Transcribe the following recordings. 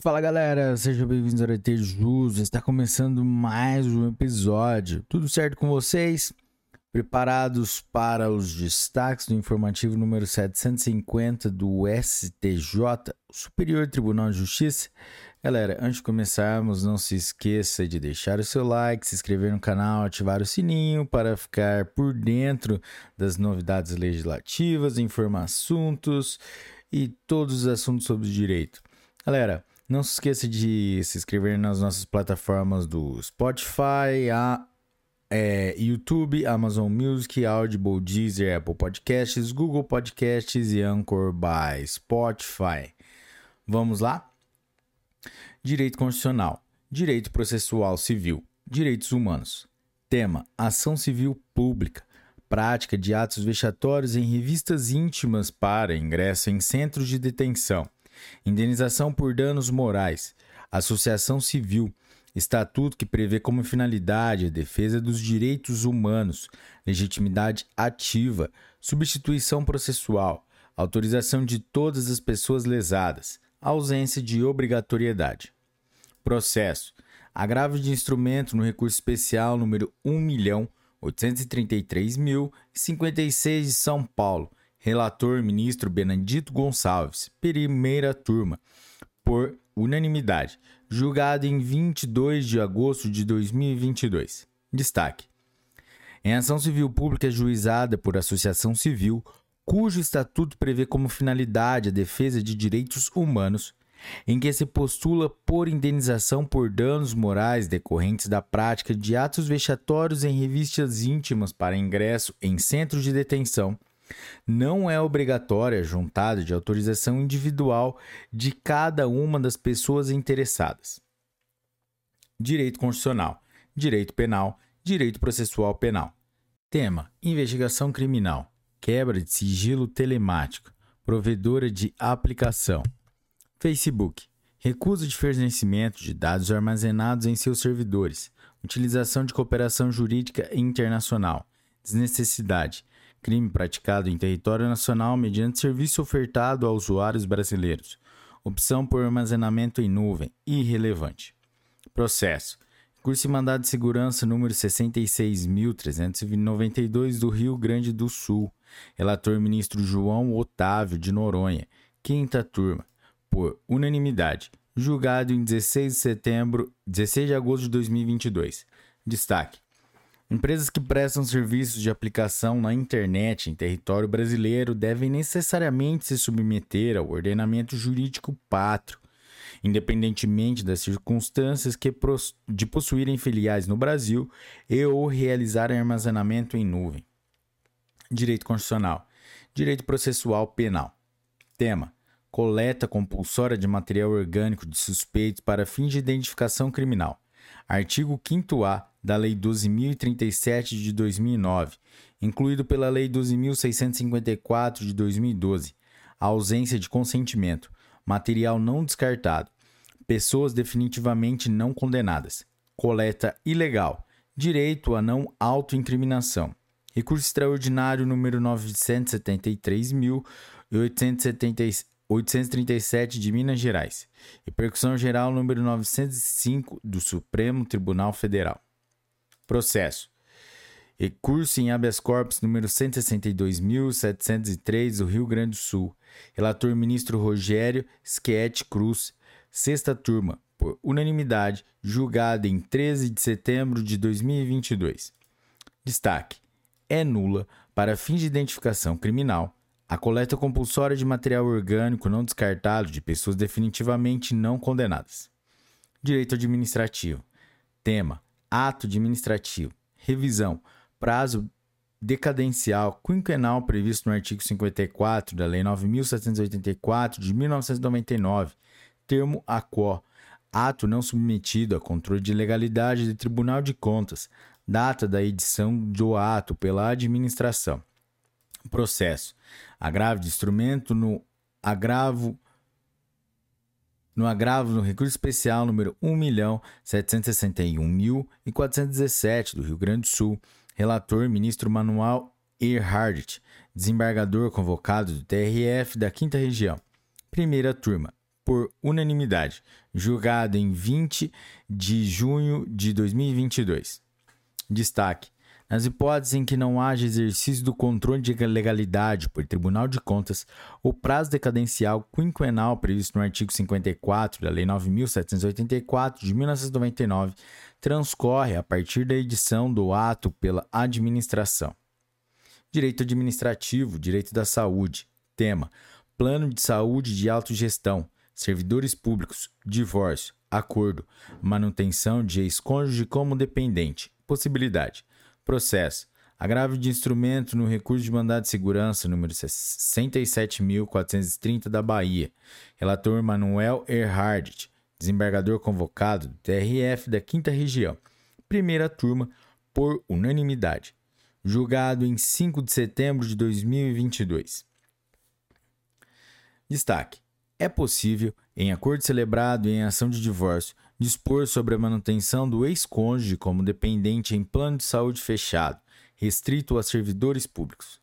Fala galera, sejam bem-vindos ao ET Jus. Está começando mais um episódio. Tudo certo com vocês? Preparados para os destaques do informativo número 750 do STJ, Superior Tribunal de Justiça? Galera, antes de começarmos, não se esqueça de deixar o seu like, se inscrever no canal, ativar o sininho para ficar por dentro das novidades legislativas, informações e todos os assuntos sobre direito. Galera, não se esqueça de se inscrever nas nossas plataformas do Spotify, a, é, YouTube, Amazon Music, Audible, Deezer, Apple Podcasts, Google Podcasts e Anchor by Spotify. Vamos lá? Direito Constitucional, Direito Processual Civil, Direitos Humanos. Tema: Ação Civil Pública. Prática de atos vexatórios em revistas íntimas para ingresso em centros de detenção indenização por danos morais, associação civil, estatuto que prevê como finalidade a defesa dos direitos humanos, legitimidade ativa, substituição processual, autorização de todas as pessoas lesadas, ausência de obrigatoriedade. Processo: agravo de instrumento no recurso especial número 1.833.056 de São Paulo, Relator ministro Benedito Gonçalves, primeira turma, por unanimidade, julgado em 22 de agosto de 2022. Destaque: em ação civil pública juizada por associação civil, cujo estatuto prevê como finalidade a defesa de direitos humanos, em que se postula por indenização por danos morais decorrentes da prática de atos vexatórios em revistas íntimas para ingresso em centros de detenção não é obrigatória a juntada de autorização individual de cada uma das pessoas interessadas. Direito Constitucional, Direito Penal, Direito Processual Penal. Tema: Investigação Criminal, Quebra de sigilo telemático, provedora de aplicação. Facebook: Recusa de fornecimento de dados armazenados em seus servidores. Utilização de cooperação jurídica internacional. Desnecessidade crime praticado em território nacional mediante serviço ofertado a usuários brasileiros. Opção por armazenamento em nuvem, irrelevante. Processo. Curso e mandado de segurança número 66.392 do Rio Grande do Sul. Relator ministro João Otávio de Noronha. Quinta turma. Por unanimidade. Julgado em 16 de setembro, 16 de agosto de 2022. Destaque: Empresas que prestam serviços de aplicação na internet em território brasileiro devem necessariamente se submeter ao ordenamento jurídico pátrio, independentemente das circunstâncias que de possuírem filiais no Brasil e ou realizarem armazenamento em nuvem. Direito Constitucional. Direito Processual Penal. Tema: Coleta compulsória de material orgânico de suspeitos para fins de identificação criminal. Artigo 5A da Lei 12.037 de 2009, incluído pela Lei 12.654 de 2012, a ausência de consentimento, material não descartado, pessoas definitivamente não condenadas, coleta ilegal, direito a não autoincriminação. Recurso extraordinário número 973.877 837 de Minas Gerais. Repercussão geral número 905 do Supremo Tribunal Federal. Processo. Recurso em habeas corpus número 162.703 do Rio Grande do Sul. Relator ministro Rogério Schietti Cruz. Sexta turma, por unanimidade, julgada em 13 de setembro de 2022. Destaque: é nula para fins de identificação criminal a coleta compulsória de material orgânico não descartado de pessoas definitivamente não condenadas. Direito administrativo. Tema: Ato administrativo. Revisão: Prazo decadencial quinquenal previsto no artigo 54 da Lei 9784 de 1999. Termo AQUO. Ato não submetido a controle de legalidade do Tribunal de Contas. Data da edição do ato pela administração. Processo. Agravo de instrumento no agravo no agravo no recurso especial número 1.761.417 do Rio Grande do Sul, relator ministro Manuel Earhardt, desembargador convocado do TRF da 5 Região. Primeira turma, por unanimidade, julgado em 20 de junho de 2022. Destaque: nas hipóteses em que não haja exercício do controle de legalidade por Tribunal de Contas, o prazo decadencial quinquenal previsto no artigo 54 da Lei 9.784 de 1999 transcorre a partir da edição do ato pela administração. Direito administrativo, direito da saúde. Tema: Plano de saúde de autogestão, servidores públicos, divórcio, acordo, manutenção de ex-cônjuge como dependente, possibilidade Processo. Agravo de instrumento no recurso de mandado de segurança número 67.430 da Bahia. Relator Manuel Erhardt, desembargador convocado do TRF da 5 Região. Primeira turma, por unanimidade. Julgado em 5 de setembro de 2022. Destaque: é possível, em acordo celebrado em ação de divórcio, dispor sobre a manutenção do ex-cônjuge como dependente em plano de saúde fechado, restrito a servidores públicos.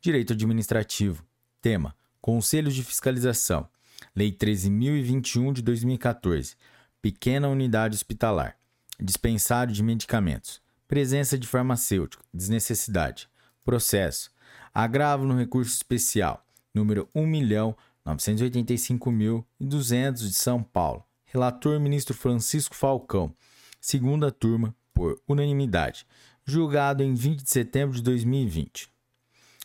Direito administrativo. Tema: Conselhos de Fiscalização. Lei 13.021 de 2014. Pequena unidade hospitalar. Dispensário de medicamentos. Presença de farmacêutico. Desnecessidade. Processo. Agravo no recurso especial. Número 1.985.200 de São Paulo Relator ministro Francisco Falcão. Segunda turma, por unanimidade. Julgado em 20 de setembro de 2020.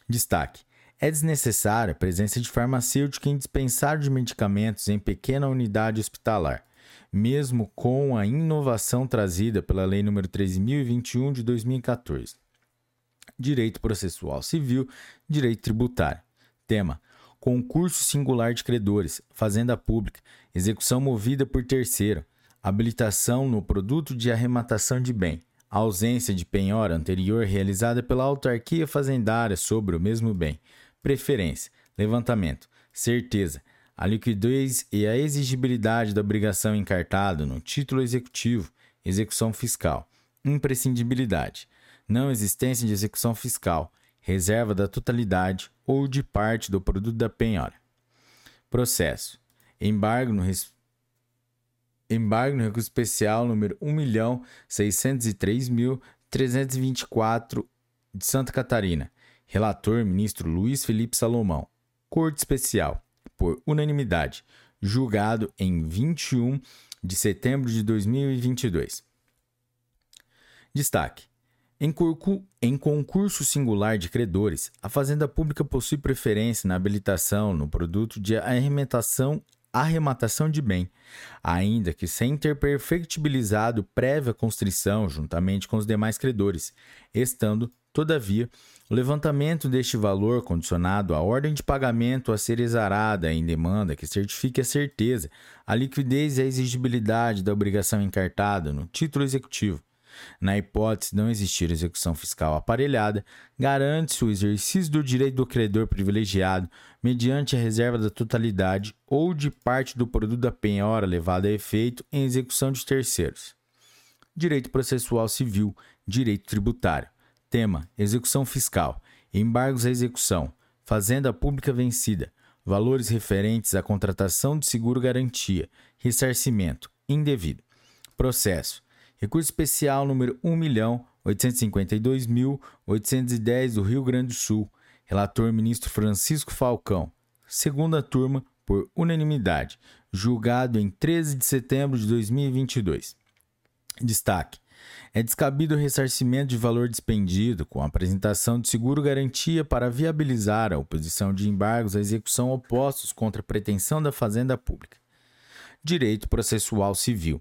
Destaque: é desnecessária a presença de farmacêutico em dispensário de medicamentos em pequena unidade hospitalar, mesmo com a inovação trazida pela Lei nº 13.021 de 2014. Direito processual civil, direito tributário. Tema: concurso singular de credores, fazenda pública, execução movida por terceiro, habilitação no produto de arrematação de bem, ausência de penhora anterior realizada pela autarquia fazendária sobre o mesmo bem, preferência, levantamento, certeza, a liquidez e a exigibilidade da obrigação encartada no título executivo, execução fiscal, imprescindibilidade, não existência de execução fiscal, reserva da totalidade ou de parte do produto da penhora. Processo. Embargo no, res... Embargo no recurso especial número 1.603.324 de Santa Catarina. Relator ministro Luiz Felipe Salomão. Corte especial. Por unanimidade. Julgado em 21 de setembro de 2022. Destaque: em, em, concurso singular de credores, a Fazenda Pública possui preferência na habilitação no produto de arrematação, arrematação de bem, ainda que sem ter perfectibilizado prévia constrição juntamente com os demais credores, estando, todavia, o levantamento deste valor condicionado à ordem de pagamento a ser exarada em demanda que certifique a certeza, a liquidez e a exigibilidade da obrigação encartada no título executivo na hipótese de não existir execução fiscal aparelhada, garante-se o exercício do direito do credor privilegiado mediante a reserva da totalidade ou de parte do produto da penhora levado a efeito em execução de terceiros. Direito processual civil, direito tributário. Tema: execução fiscal, embargos à execução, fazenda pública vencida, valores referentes à contratação de seguro-garantia, ressarcimento indevido. Processo: Recurso especial número 1.852.810 do Rio Grande do Sul. Relator ministro Francisco Falcão. Segunda turma, por unanimidade. Julgado em 13 de setembro de 2022. Destaque: é descabido o ressarcimento de valor despendido com a apresentação de seguro-garantia para viabilizar a oposição de embargos à execução opostos contra a pretensão da Fazenda Pública. Direito Processual Civil.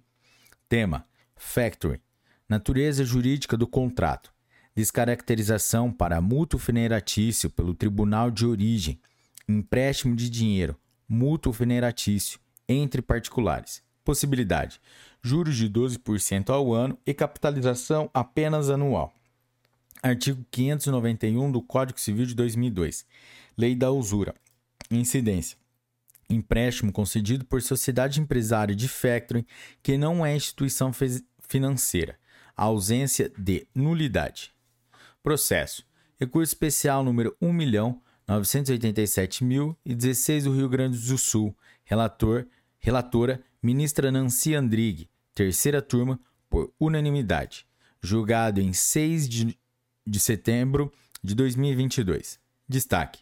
Tema: Factory. Natureza jurídica do contrato. Descaracterização para mútuo feneratício pelo tribunal de origem. Empréstimo de dinheiro. Mútuo feneratício entre particulares. Possibilidade: juros de 12% ao ano e capitalização apenas anual. Artigo 591 do Código Civil de 2002. Lei da usura. Incidência empréstimo concedido por sociedade empresária de factoring que não é instituição financeira. ausência de nulidade. Processo. Recurso especial número 1.987.016 do Rio Grande do Sul. Relator Relatora, ministra Nancy Andrighi. Terceira turma, por unanimidade. Julgado em 6 de, de setembro de 2022. Destaque: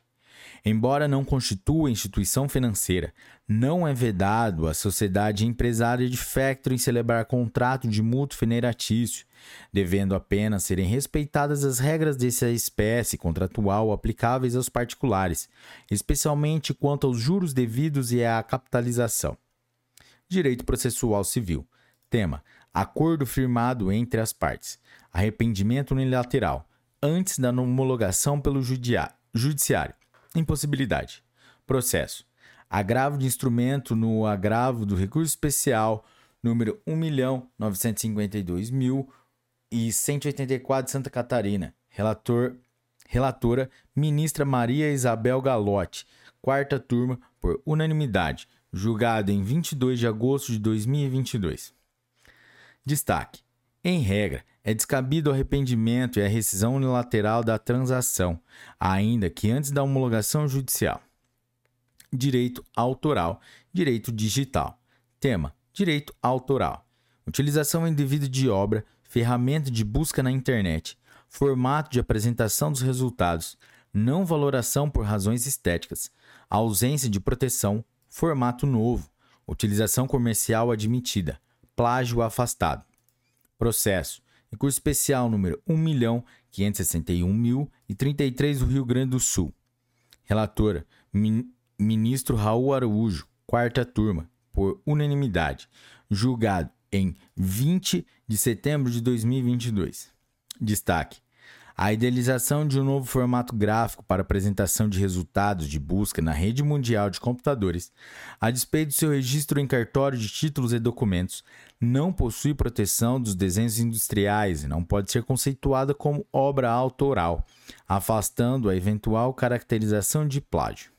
Embora não constitua instituição financeira, não é vedado à sociedade empresária de factoring celebrar contrato de mútuo veneratício, devendo apenas serem respeitadas as regras dessa espécie contratual aplicáveis aos particulares, especialmente quanto aos juros devidos e à capitalização. Direito processual civil. Tema: acordo firmado entre as partes. Arrependimento unilateral antes da homologação pelo judiciário Impossibilidade. Processo. Agravo de instrumento no agravo do recurso especial número 1.952.184 de Santa Catarina. Relator, relatora, ministra Maria Isabel Galotti. Quarta turma, por unanimidade. Julgado em 22 de agosto de 2022. Destaque. Em regra, é descabido o arrependimento e a rescisão unilateral da transação, ainda que antes da homologação judicial. Direito autoral, direito digital. Tema: Direito autoral. Utilização indevida de obra, ferramenta de busca na internet, formato de apresentação dos resultados, não valoração por razões estéticas, ausência de proteção, formato novo, utilização comercial admitida, plágio afastado. Processo Recurso especial número 1.561.033 do Rio Grande do Sul. Relatora: Min Ministro Raul Araújo, quarta turma, por unanimidade. Julgado em 20 de setembro de 2022. Destaque: a idealização de um novo formato gráfico para apresentação de resultados de busca na rede mundial de computadores, a despeito do seu registro em cartório de títulos e documentos, não possui proteção dos desenhos industriais e não pode ser conceituada como obra autoral, afastando a eventual caracterização de plágio.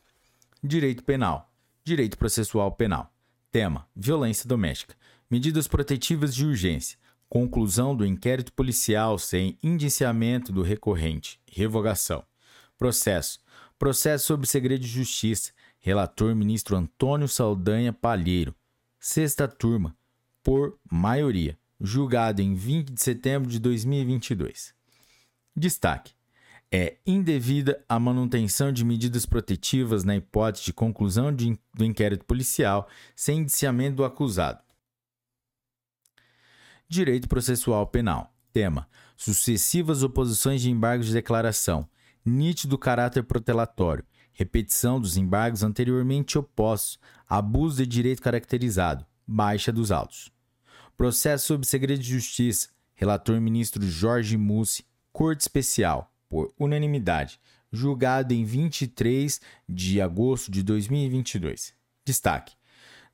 Direito Penal. Direito Processual Penal. Tema: Violência doméstica. Medidas protetivas de urgência conclusão do inquérito policial sem indiciamento do recorrente, revogação. Processo. Processo sob segredo de justiça. Relator ministro Antônio Saldanha Palheiro. Sexta turma. Por maioria. Julgado em 20 de setembro de 2022. Destaque. É indevida a manutenção de medidas protetivas na hipótese de conclusão de, do inquérito policial sem indiciamento do acusado Direito Processual Penal. Tema: Sucessivas oposições de embargos de declaração. Nítido caráter protelatório. Repetição dos embargos anteriormente opostos. Abuso de direito caracterizado. Baixa dos autos. Processo sob segredo de justiça. Relator ministro Jorge Mussi. Corte Especial. Por unanimidade. Julgado em 23 de agosto de 2022. Destaque: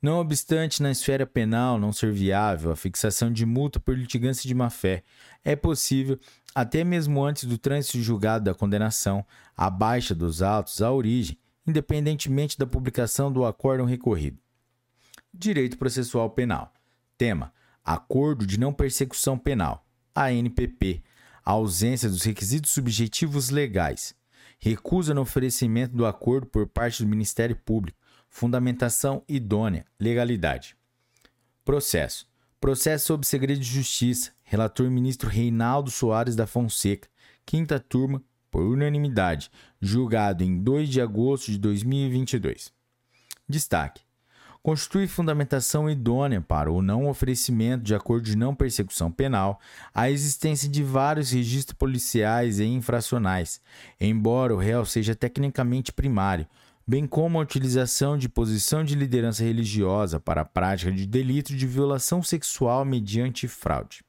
não obstante, na esfera penal não ser viável a fixação de multa por litigância de má-fé, é possível, até mesmo antes do trânsito julgado da condenação, a baixa dos autos à origem, independentemente da publicação do acórdão recorrido. Direito Processual Penal. Tema: Acordo de Não Persecução Penal. ANPP. A ausência dos requisitos subjetivos legais. Recusa no oferecimento do acordo por parte do Ministério Público Fundamentação idônea. Legalidade. Processo. Processo sob segredo de justiça. Relator ministro Reinaldo Soares da Fonseca. Quinta turma, por unanimidade. Julgado em 2 de agosto de 2022. Destaque. Constitui fundamentação idônea para o não oferecimento de acordo de não persecução penal a existência de vários registros policiais e infracionais, embora o réu seja tecnicamente primário, bem como a utilização de posição de liderança religiosa para a prática de delito de violação sexual mediante fraude.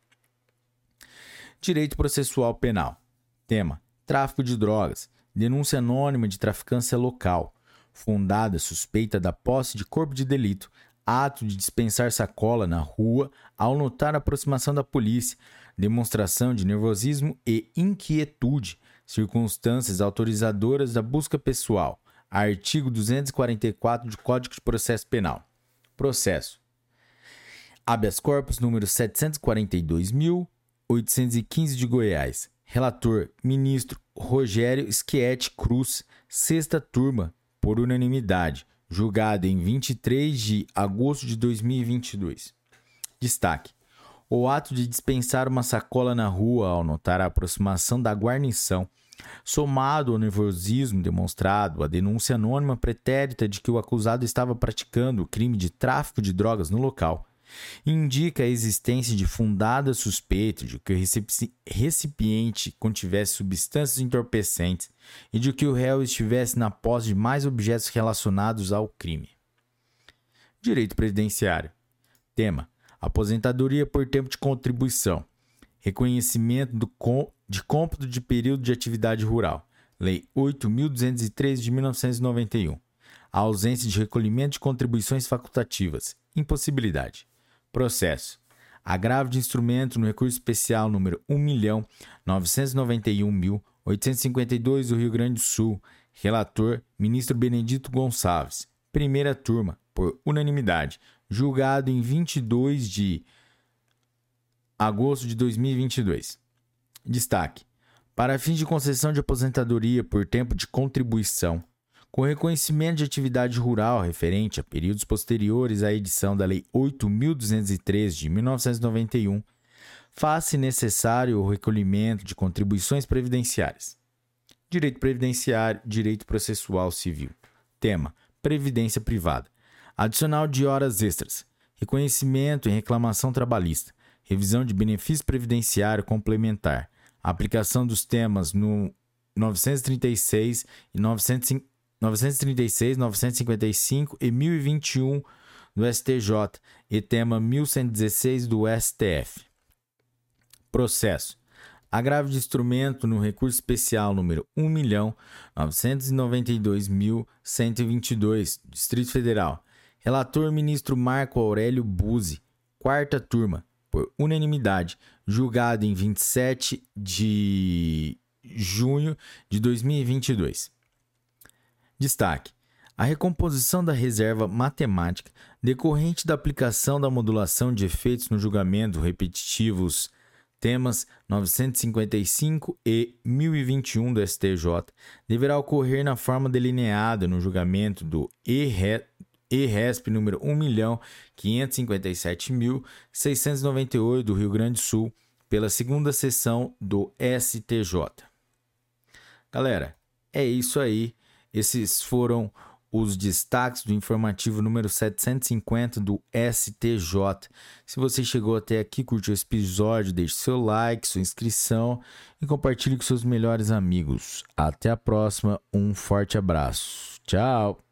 Direito processual penal. Tema: tráfico de drogas. Denúncia anônima de traficância local. Fundada suspeita da posse de corpo de delito. Ato de dispensar sacola na rua ao notar a aproximação da polícia. Demonstração de nervosismo e inquietude. Circunstâncias autorizadoras da busca pessoal Artigo 244 do Código de Processo Penal. Processo. Habeas corpus número 742.815 de Goiás. Relator: Ministro Rogério Schietti Cruz. Sexta turma, por unanimidade. julgado em 23 de agosto de 2022. Destaque: o ato de dispensar uma sacola na rua ao notar a aproximação da guarnição, somado ao nervosismo demonstrado, a denúncia anônima pretérita de que o acusado estava praticando o crime de tráfico de drogas no local, indica a existência de fundada suspeita de que o recipiente contivesse substâncias entorpecentes e de que o réu estivesse na posse de mais objetos relacionados ao crime. Direito Previdenciário. Tema: Aposentadoria por tempo de contribuição. Reconhecimento do de cômputo de período de atividade rural. Lei 8.203 de 1991. A ausência de recolhimento de contribuições facultativas. Impossibilidade. Processo. Agravo de instrumento no recurso especial número 1.991.852 do Rio Grande do Sul. Relator: Ministro Benedito Gonçalves. Primeira turma, por unanimidade. Julgado em 22 de agosto de 2022. Destaque: para fins de concessão de aposentadoria por tempo de contribuição com reconhecimento de atividade rural referente a períodos posteriores à edição da Lei 8.203 de 1991, faz-se necessário o recolhimento de contribuições previdenciárias. Direito previdenciário, direito processual civil. Tema: Previdência privada. Adicional de horas extras. Reconhecimento em reclamação trabalhista. Revisão de benefício previdenciário complementar. Aplicação dos temas no 936 e 950 936, 955 e 1021 do STJ e tema 1116 do STF. Processo. Agravo de instrumento no recurso especial número 1.992.122, Distrito Federal. Relator ministro Marco Aurélio Buzzi, quarta turma, por unanimidade, julgado em 27 de junho de 2022. Destaque: a recomposição da reserva matemática decorrente da aplicação da modulação de efeitos no julgamento repetitivos temas 955 e 1021 do STJ deverá ocorrer na forma delineada no julgamento do ERESP número 1.557.698 do Rio Grande do Sul pela segunda sessão do STJ. Galera, é isso aí. Esses foram os destaques do informativo número 750 do STJ. Se você chegou até aqui, curtiu esse episódio, deixe seu like, sua inscrição e compartilhe com seus melhores amigos. Até a próxima, um forte abraço. Tchau!